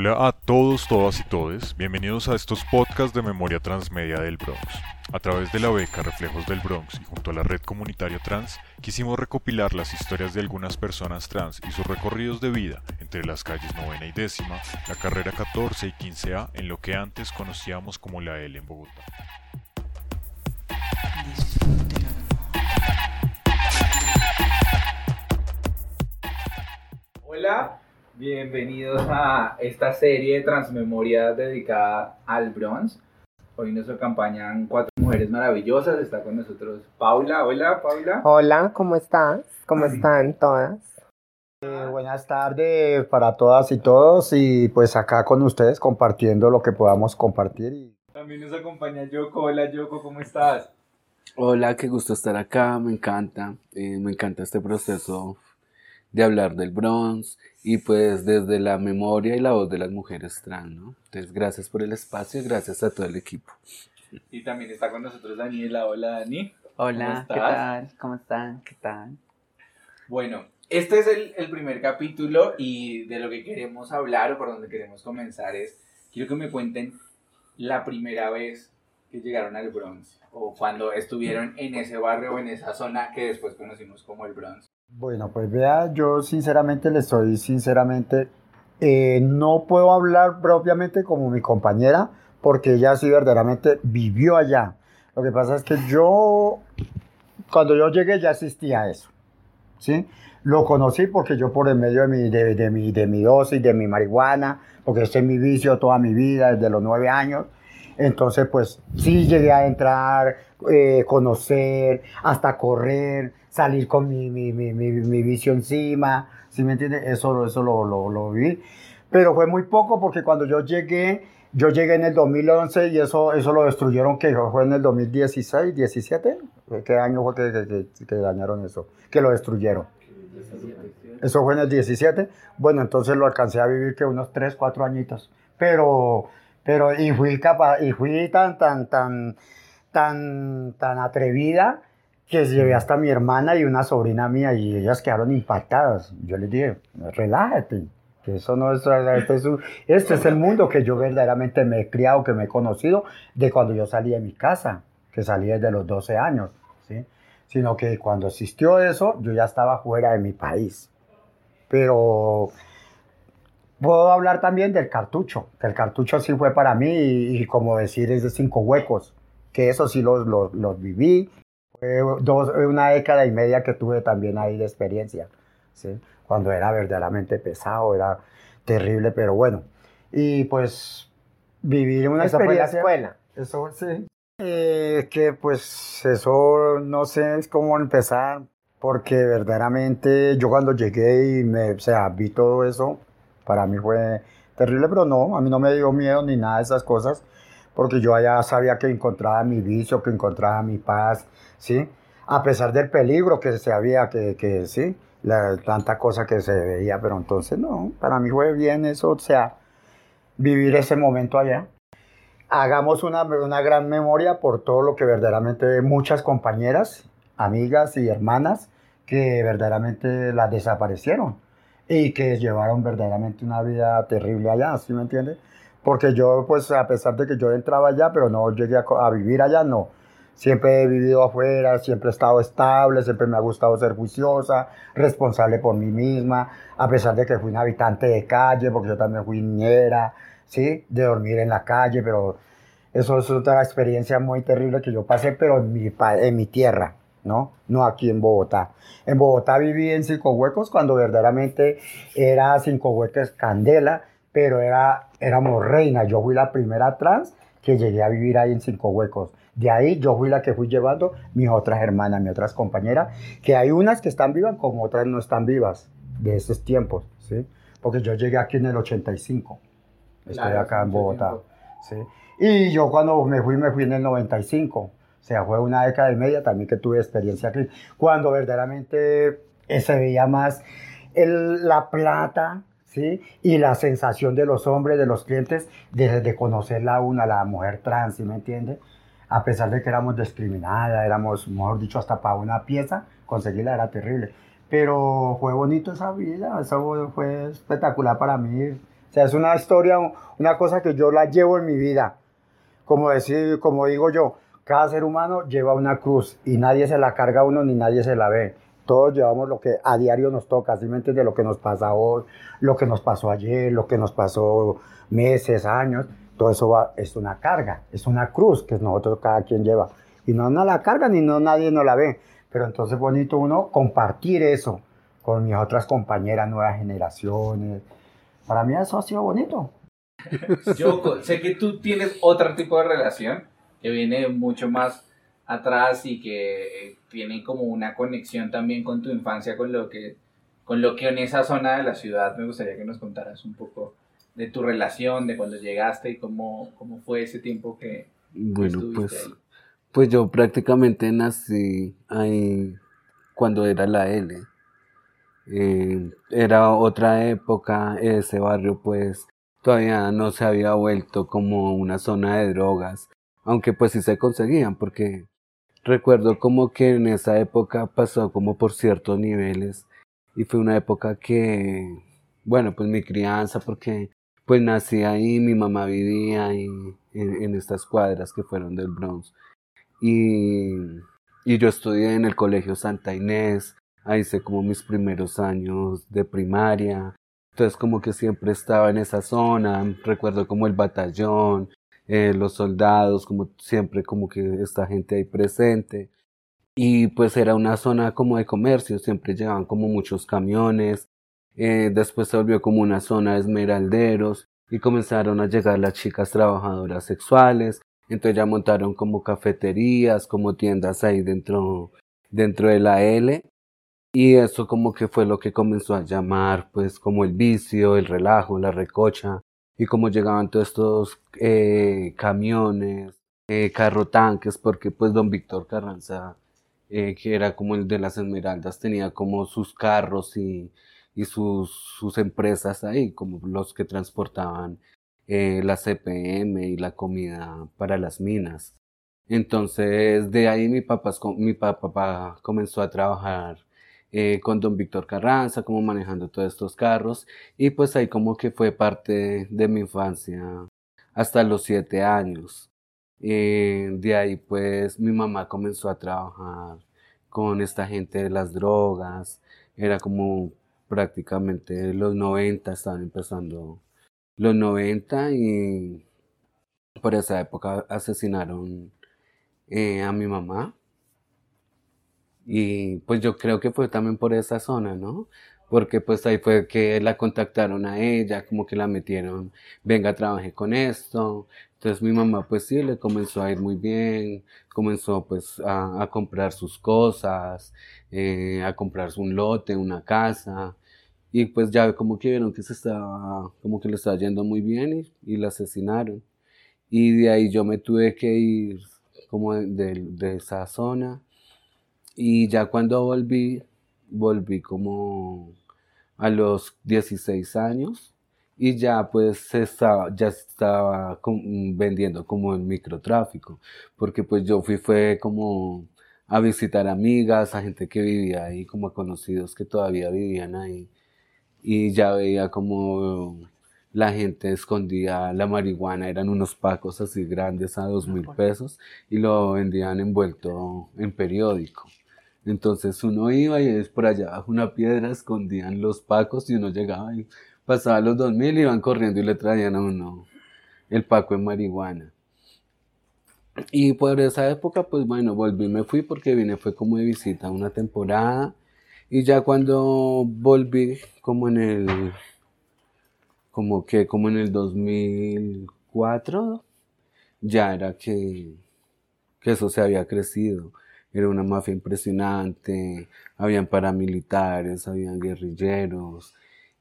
Hola a todos, todas y todes. Bienvenidos a estos podcasts de memoria transmedia del Bronx. A través de la beca Reflejos del Bronx y junto a la red comunitaria trans, quisimos recopilar las historias de algunas personas trans y sus recorridos de vida entre las calles novena y décima, la carrera 14 y 15A en lo que antes conocíamos como la L en Bogotá. Hola, bienvenidos a esta serie de Transmemoria dedicada al Bronx. Hoy nos acompañan cuatro mujeres maravillosas. Está con nosotros Paula. Hola, Paula. Hola, ¿cómo estás? ¿Cómo están todas? Eh, buenas tardes para todas y todos y pues acá con ustedes compartiendo lo que podamos compartir. y- También nos acompaña Yoko. Hola, Yoko, ¿cómo estás? Hola, qué gusto estar acá, me encanta, eh, me encanta este proceso de hablar del Bronx y pues desde la memoria y la voz de las mujeres trans, ¿no? Entonces, gracias por el espacio y gracias a todo el equipo. Y también está con nosotros Daniela. Hola, Dani. Hola, ¿Cómo ¿qué estás? tal? ¿Cómo están? ¿Qué tal? Bueno, este es el, el primer capítulo y de lo que queremos hablar o por donde queremos comenzar es, quiero que me cuenten la primera vez que llegaron al Bronx o cuando estuvieron en ese barrio o en esa zona que después conocimos como el Bronx. Bueno, pues vea, yo sinceramente le estoy sinceramente, eh, no puedo hablar propiamente como mi compañera porque ella sí verdaderamente vivió allá. Lo que pasa es que yo, cuando yo llegué ya existía eso, ¿sí? Lo conocí porque yo por el medio de mi, de, de mi, de mi dosis, de mi marihuana, porque este es mi vicio toda mi vida, desde los nueve años. Entonces, pues sí llegué a entrar, eh, conocer, hasta correr, salir con mi, mi, mi, mi, vicio encima, ¿sí me entiendes? Eso, eso lo, lo, lo viví. Pero fue muy poco porque cuando yo llegué, yo llegué en el 2011 y eso, eso lo destruyeron, que fue en el 2016, 17. ¿Qué año fue que- que dañaron eso? Que lo destruyeron. Eso fue en el 17. Bueno, entonces lo alcancé a vivir que unos 3, 4 añitos. Pero, pero, y fui capaz, y fui tan, tan, tan, tan, tan atrevida que llevé hasta mi hermana y una sobrina mía y ellas quedaron impactadas. Yo les dije, relájate, que eso no es, este es, un- este es el mundo que yo verdaderamente me he criado, que me he conocido de cuando yo salí de mi casa, que salí desde los 12 años, ¿sí? Sino que cuando existió eso, yo ya estaba fuera de mi país. Pero puedo hablar también del cartucho, que el cartucho sí fue para mí y, y como decir es de cinco huecos, que eso sí los, los, los viví. Fue dos, una década y media que tuve también ahí de experiencia, ¿sí? cuando era verdaderamente pesado, era terrible, pero bueno. Y pues vivir una Eso fue la experiencia. escuela. Eso sí. Eh, que pues eso no sé cómo empezar, porque verdaderamente yo cuando llegué y me, o sea, vi todo eso, para mí fue terrible, pero no, a mí no me dio miedo ni nada de esas cosas, porque yo allá sabía que encontraba mi vicio, que encontraba mi paz, ¿sí? A pesar del peligro que se había, que, que sí, la, tanta cosa que se veía, pero entonces no, para mí fue bien eso, o sea, vivir ese momento allá hagamos una, una gran memoria por todo lo que verdaderamente muchas compañeras, amigas y hermanas que verdaderamente las desaparecieron y que llevaron verdaderamente una vida terrible allá, ¿sí me entiende? Porque yo, pues, a pesar de que yo entraba allá, pero no llegué a, a vivir allá, no. Siempre he vivido afuera, siempre he estado estable, siempre me ha gustado ser juiciosa, responsable por mí misma, a pesar de que fui un habitante de calle, porque yo también fui niñera, ¿sí? De dormir en la calle, pero eso es otra experiencia muy terrible que yo pasé, pero en mi, en mi tierra, ¿no? No aquí en Bogotá. En Bogotá viví en Cinco Huecos cuando verdaderamente era Cinco Huecos Candela, pero era, éramos reinas. Yo fui la primera trans que llegué a vivir ahí en Cinco Huecos. De ahí yo fui la que fui llevando mis otras hermanas, mis otras compañeras, que hay unas que están vivas como otras no están vivas de esos tiempos, ¿sí? Porque yo llegué aquí en el 85. Estoy Claro, acá en Bogotá. ¿sí? Y yo cuando me fui, me fui en el 95. O sea, fue una década y media también que tuve experiencia aquí. Cuando verdaderamente eh, se veía más el- la plata, Y la sensación de los hombres, de los clientes, de, de conocerla a una, la mujer trans, ¿sí me entiende? A pesar de que éramos discriminadas, éramos, mejor dicho, hasta para una pieza, conseguirla era terrible. Pero fue bonito esa vida, eso fue espectacular para mí, O sea, es una historia, una cosa que yo la llevo en mi vida. Como, decir, como digo yo, cada ser humano lleva una cruz y nadie se la carga a uno ni nadie se la ve. Todos llevamos lo que a diario nos toca, simplemente de lo que nos pasa hoy, lo que nos pasó ayer, lo que nos pasó meses, años. Todo eso va, es una carga, es una cruz que nosotros cada quien lleva. Y no nos la carga ni no nadie nos la ve. Pero entonces es bonito uno compartir eso con mis otras compañeras, nuevas generaciones. Para mí eso ha sido bonito. Yo sé que tú tienes otro tipo de relación que viene mucho más atrás y que tiene como una conexión también con tu infancia, con lo que, con lo que en esa zona de la ciudad me gustaría que nos contaras un poco de tu relación, de cuando llegaste y cómo, cómo fue ese tiempo que, bueno, pues, Pues yo prácticamente nací ahí cuando era la L. Eh, era otra época, ese barrio pues todavía no se había vuelto como una zona de drogas, aunque pues sí se conseguían, porque recuerdo como que en esa época pasó como por ciertos niveles y fue una época que, bueno, pues mi crianza, porque pues nací ahí, mi mamá vivía ahí en, estas cuadras que fueron del Bronx. Y, y yo estudié en el Colegio Santa Inés, ahí hice como mis primeros años de primaria, entonces como que siempre estaba en esa zona, recuerdo como el batallón, eh, los soldados, como siempre, como que esta gente ahí presente. Y pues era una zona como de comercio, siempre llegaban como muchos camiones. Eh, después se volvió como una zona de esmeralderos y comenzaron a llegar las chicas trabajadoras sexuales. Entonces ya montaron como cafeterías, como tiendas ahí dentro, dentro de la L. Y eso como que fue lo que comenzó a llamar pues como el vicio, el relajo, la recocha y como llegaban todos estos eh, camiones, eh, carro tanques, porque pues don Víctor Carranza, eh, que era como el de las Esmeraldas, tenía como sus carros y, y sus, sus, empresas ahí, como los que transportaban la CPM y la comida para las minas. Entonces de ahí mi papá, mi papá comenzó a trabajar eh, con don Víctor Carranza, como manejando todos estos carros, y pues ahí como que fue parte de mi infancia hasta los siete años. Eh, de ahí pues mi mamá comenzó a trabajar con esta gente de las drogas, era como prácticamente los 90, estaban empezando los 90 y por esa época asesinaron eh, a mi mamá y pues yo creo que fue también por esa zona, ¿no? Porque pues ahí fue que la contactaron a ella, como que la metieron, venga, trabajé con esto. Entonces mi mamá pues sí, le comenzó a ir muy bien, comenzó pues a, comprar sus cosas, eh, a comprarse un lote, una casa. Y pues ya como que vieron que se estaba, como que le estaba yendo muy bien y, la asesinaron. Y de ahí yo me tuve que ir como de esa zona y ya cuando volví, volví como a los 16 años y ya pues estaba, ya estaba vendiendo como el microtráfico, porque pues yo fui fue como a visitar amigas, a gente que vivía ahí, como a conocidos que todavía vivían ahí, y ya veía como la gente escondía la marihuana, eran unos pacos así grandes a dos mil pesos y lo vendían envuelto en periódico. Entonces uno iba y por allá bajo una piedra escondían los pacos y uno llegaba y pasaba los dos mil y iban corriendo y le traían a uno el paco en marihuana. Y por esa época, pues bueno, volví, me fui porque vine, fue como de visita una temporada. Y ya cuando volví, como en el, como que, como en el 2004, ya era que eso se había crecido era una mafia impresionante, habían paramilitares, habían guerrilleros,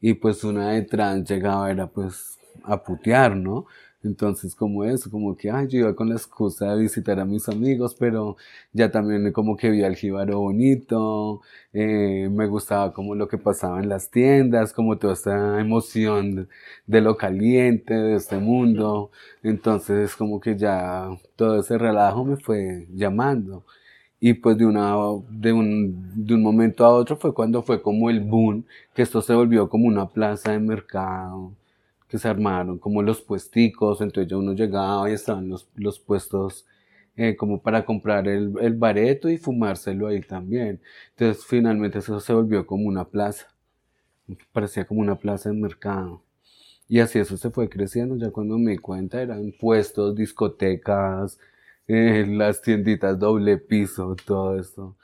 y pues una de trans llegaba era pues a putear, ¿no? Entonces, como eso, como que, ay, yo iba con la excusa de visitar a mis amigos, pero ya también como que vi al jíbaro bonito, eh, me gustaba como lo que pasaba en las tiendas, como toda esta emoción de, lo caliente, de este mundo. Entonces, como que ya todo ese relajo me fue llamando. Y pues de, una, de, un, de un momento a otro fue cuando fue como el boom, que esto se volvió como una plaza de mercado, que se armaron como los puesticos, entonces ya uno llegaba y estaban los, los puestos eh, como para comprar el, el bareto y fumárselo ahí también. Entonces finalmente eso se volvió como una plaza, parecía como una plaza de mercado. Y así eso se fue creciendo, ya cuando me di cuenta eran puestos, discotecas, eh, las tienditas doble piso, todo esto.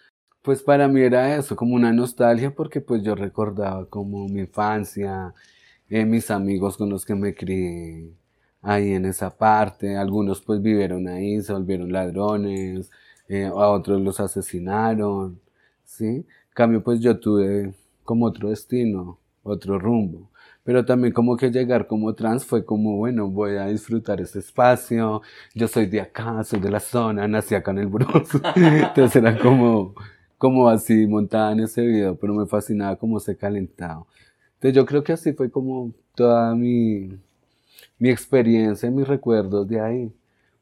Pues para mí era eso, como una nostalgia, porque pues yo recordaba como mi infancia, eh, mis amigos con los que me crié ahí en esa parte, algunos pues vivieron ahí, se volvieron ladrones, eh, a otros los asesinaron, ¿sí? En cambio pues yo tuve como otro destino, otro rumbo pero también como que llegar como trans fue como, bueno, voy a disfrutar este espacio, yo soy de acá, soy de la zona, nací acá en el Bronx, entonces era como, como así montada en ese video, pero me fascinaba cómo se calentaba. Entonces yo creo que así fue como toda mi, mi experiencia, mis recuerdos de ahí,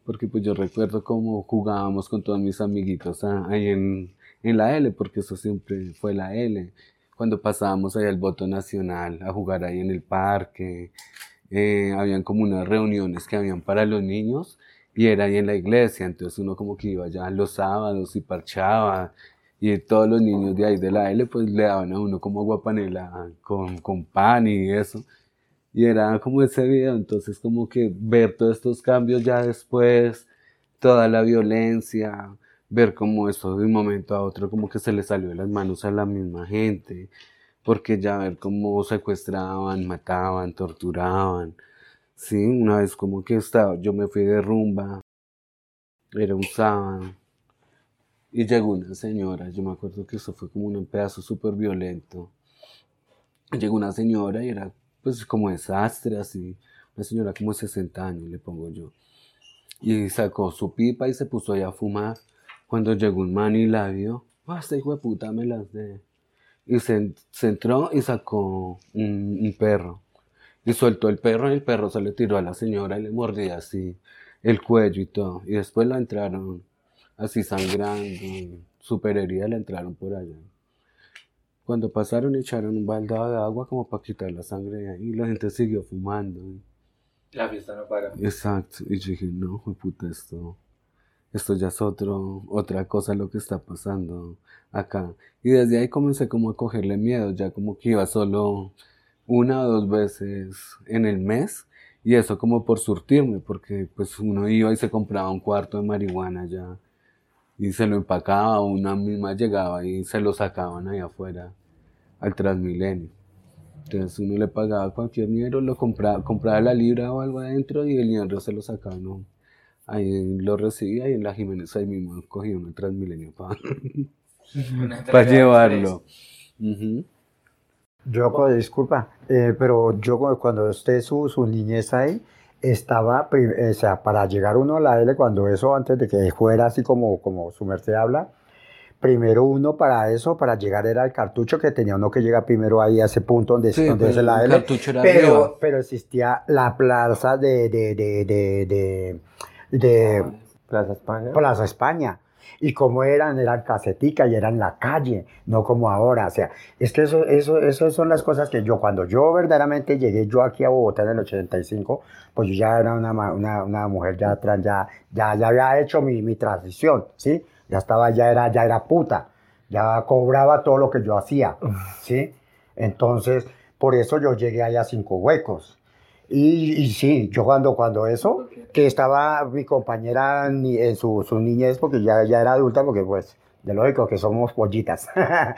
porque pues yo recuerdo cómo jugábamos con todos mis amiguitos ahí en, en la L, porque eso siempre fue la L cuando pasábamos allá al voto nacional a jugar ahí en el parque, eh, habían como unas reuniones que habían para los niños y era ahí en la iglesia, entonces uno como que iba allá los sábados y parchaba y todos los niños de ahí de la L pues le daban a uno como guapanela con, con pan y eso. Y era como ese video, entonces como que ver todos estos cambios ya después, toda la violencia, ver cómo eso de un momento a otro como que se le salió de las manos a la misma gente, porque ya ver cómo secuestraban, mataban, torturaban. Sí, una vez como que estaba, yo me fui de rumba, era un sábado, y llegó una señora, yo me acuerdo que eso fue como un pedazo súper violento. Llegó una señora y era pues como desastre, así, una señora como de 60 años, le pongo yo. Y sacó su pipa y se puso allá a fumar. Cuando llegó un man y la vio, este hijo de puta me las de. Y se, entró y sacó un, perro. Y soltó el perro y el perro se le tiró a la señora y le mordía así el cuello y todo. Y después la entraron así sangrando, super herida, la entraron por allá. Cuando pasaron echaron un baldado de agua como para quitar la sangre de ahí y la gente siguió fumando. La fiesta no para. Exacto. Y yo dije, no, puta, esto esto ya es otro, otra cosa lo que está pasando acá. Y desde ahí comencé como a cogerle miedo, ya como que iba solo una o dos veces en el mes y eso como por surtirme, porque pues uno iba y se compraba un cuarto de marihuana ya y se lo empacaba, una misma llegaba y se lo sacaban ahí afuera al Transmilenio. Entonces uno le pagaba cualquier dinero, lo compraba, compraba la libra o algo adentro y el dinero se lo sacaba, ¿no? Ahí lo recibía y en la Jiménez ahí mismo cogí un Transmilenio para llevarlo. Yo, pues, disculpa, eh, pero yo cuando esté su, su niñez ahí, estaba, o sea, para llegar uno a la L, cuando eso, antes de que fuera así como, como su merced habla, primero uno para eso, para llegar era el cartucho, que tenía uno que llegar primero ahí a ese punto donde, donde es la L. Pero, pero existía la plaza de, de, de, de de Plaza España. Plaza España. Y como eran, eran casetica y eran la calle, no como ahora. O sea, es que eso, eso, eso son las cosas que yo, cuando yo verdaderamente llegué yo aquí a Bogotá en el 85, pues yo ya era una, una, una mujer ya atrás, ya, ya, ya había hecho mi, mi transición, ¿sí? Ya estaba, ya era, ya era puta, ya cobraba todo lo que yo hacía, ¿sí? Entonces, por eso yo llegué allá a cinco huecos. Y, sí, yo cuando, cuando eso, que estaba mi compañera en su, su niñez, porque ya, ya era adulta, porque pues, de lógico que somos pollitas.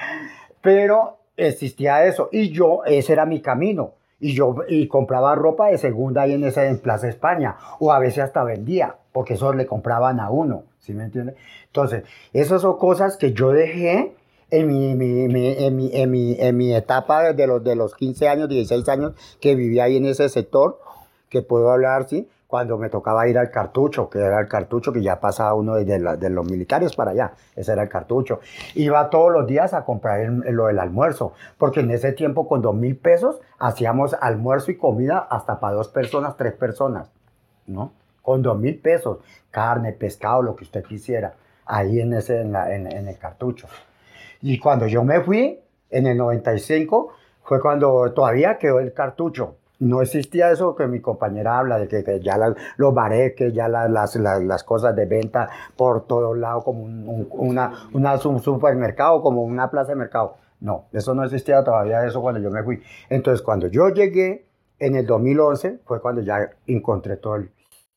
Pero existía eso, y yo, ese era mi camino. Y yo y compraba ropa de segunda ahí en, esa, en Plaza España, o a veces hasta vendía, porque eso le compraban a uno, ¿sí me entiende? Entonces, esas son cosas que yo dejé en mi, mi, en, mi, en, mi, en mi etapa de los, de los 15 años, 16 años que vivía ahí en ese sector, que puedo hablar, sí, cuando me tocaba ir al cartucho, que era el cartucho que ya pasaba uno de, de los militares para allá, ese era el cartucho. Iba todos los días a comprar lo del almuerzo, porque en ese tiempo con dos mil pesos hacíamos almuerzo y comida hasta para dos personas, tres personas, ¿no? Con dos mil pesos, carne, pescado, lo que usted quisiera, ahí en, ese, en, en el cartucho. Y cuando yo me fui, en el 95, fue cuando todavía quedó el cartucho. no existía eso que mi compañera habla, de que, que ya los bareques, ya la- las, las, las cosas de venta por todos lados, como un, un- una, una- un supermercado, como una plaza de mercado. No, eso no existía todavía eso cuando yo me fui. Entonces, cuando yo llegué en el 2011, fue cuando ya encontré todo el-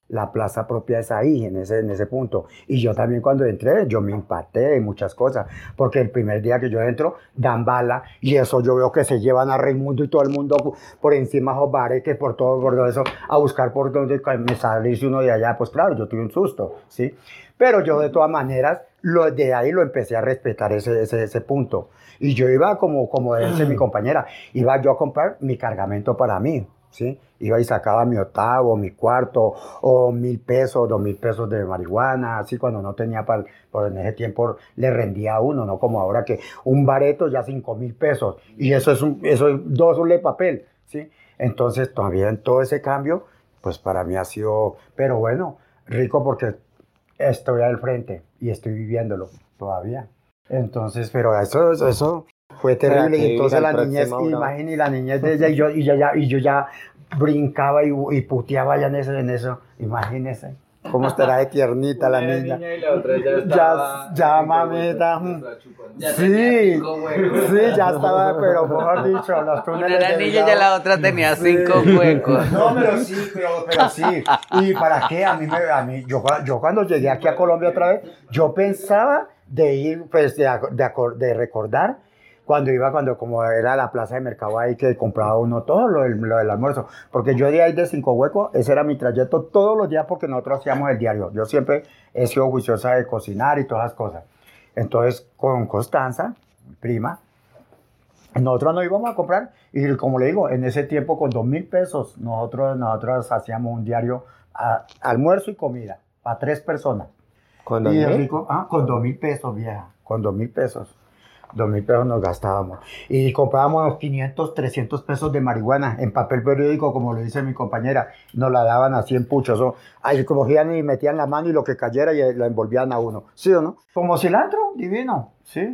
la plaza propia es ahí, en ese, en ese punto. Y yo también cuando entré, yo me impacté de muchas cosas, porque el primer día que yo entro, dan bala, y eso yo veo que se llevan a Raimundo y todo el mundo por encima de los bareques, por todo, por todo eso, a buscar por donde me salirse uno de allá. Pues claro, yo tuve un susto, ¿sí? Pero yo de todas maneras, lo, de ahí lo empecé a respetar ese, ese, ese punto. Y yo iba como, como dice mi compañera, iba yo a comprar mi cargamento para mí, ¿sí? Iba y sacaba mi octavo, mi cuarto, o mil pesos, dos mil pesos de marihuana, así cuando no tenía para, por en ese tiempo le rendía a uno, no como ahora que un bareto ya cinco mil pesos, y eso es, un, eso es dos de papel, ¿sí? Entonces todavía en todo ese cambio, pues para mí ha sido, pero bueno, rico porque estoy al frente y estoy viviéndolo todavía. Entonces, pero eso, eso, eso fue terrible. Y entonces la niñez, imagínate, la niñez de ella y yo, y ya, y yo ya brincaba y, y puteaba ya en eso, en eso. Imagínese cómo estará de tiernita la Una niña. y la otra ya Ya- estaba. ya, mamita, cinco mm. Ya Sí, sí, ya estaba, pero mejor dicho, los Una túneles era de niña y la otra tenía Sí. cinco huecos. No, pero sí, pero, pero sí. ¿Y para qué? A mí, me, a mí yo, yo cuando llegué aquí a Colombia otra vez, yo pensaba de ir, pues, de, de, acor- de recordar cuando iba, cuando como era la plaza de mercado ahí que compraba uno todo lo del, lo del almuerzo. Porque yo de ahí de Cinco Huecos, ese era mi trayecto todos los días porque nosotros hacíamos el diario. Yo siempre he sido juiciosa de cocinar y todas las cosas. Entonces, con Constanza, mi prima, nosotros nos íbamos a comprar y como le digo, en ese tiempo con dos mil pesos nosotros, nosotros hacíamos un diario a- almuerzo y comida para tres personas. Con dos mil. rico, ah, con dos mil pesos, vieja, con dos mil pesos. Dos mil pesos nos gastábamos. Y comprábamos los 500, 300 pesos de marihuana en papel periódico, como lo dice mi compañera. Nos la daban así en puchos. o- ahí cogían y metían la mano y lo que cayera y la envolvían a uno. ¿Sí o no? Como cilantro, divino. ¿Sí?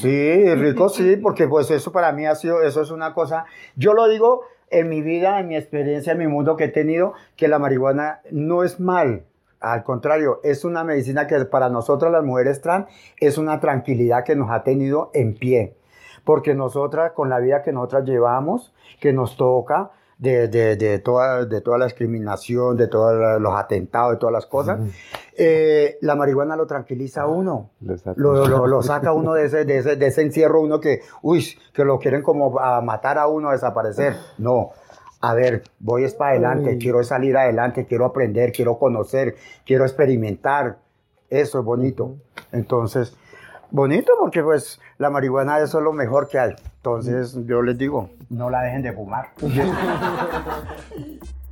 Sí, rico sí, porque pues eso para mí ha sido, eso es una cosa, yo lo digo en mi vida, en mi experiencia, en mi mundo que he tenido, que la marihuana no es mal, al contrario, es una medicina que para nosotras las mujeres trans es una tranquilidad que nos ha tenido en pie, porque nosotras con la vida que nosotras llevamos, que nos toca, de, de, de, toda, de toda la discriminación, de todos los atentados, de todas las cosas, eh, la marihuana lo tranquiliza a uno. Lo, lo, lo saca uno de ese, de, ese, de ese encierro, uno que, uy, que lo quieren como a matar a uno, a desaparecer. No, a ver, voy es para adelante, quiero salir adelante, quiero aprender, quiero conocer, quiero experimentar. Eso es bonito. Entonces, bonito porque pues la marihuana eso es lo mejor que hay. Entonces, yo les digo, no la dejen de fumar.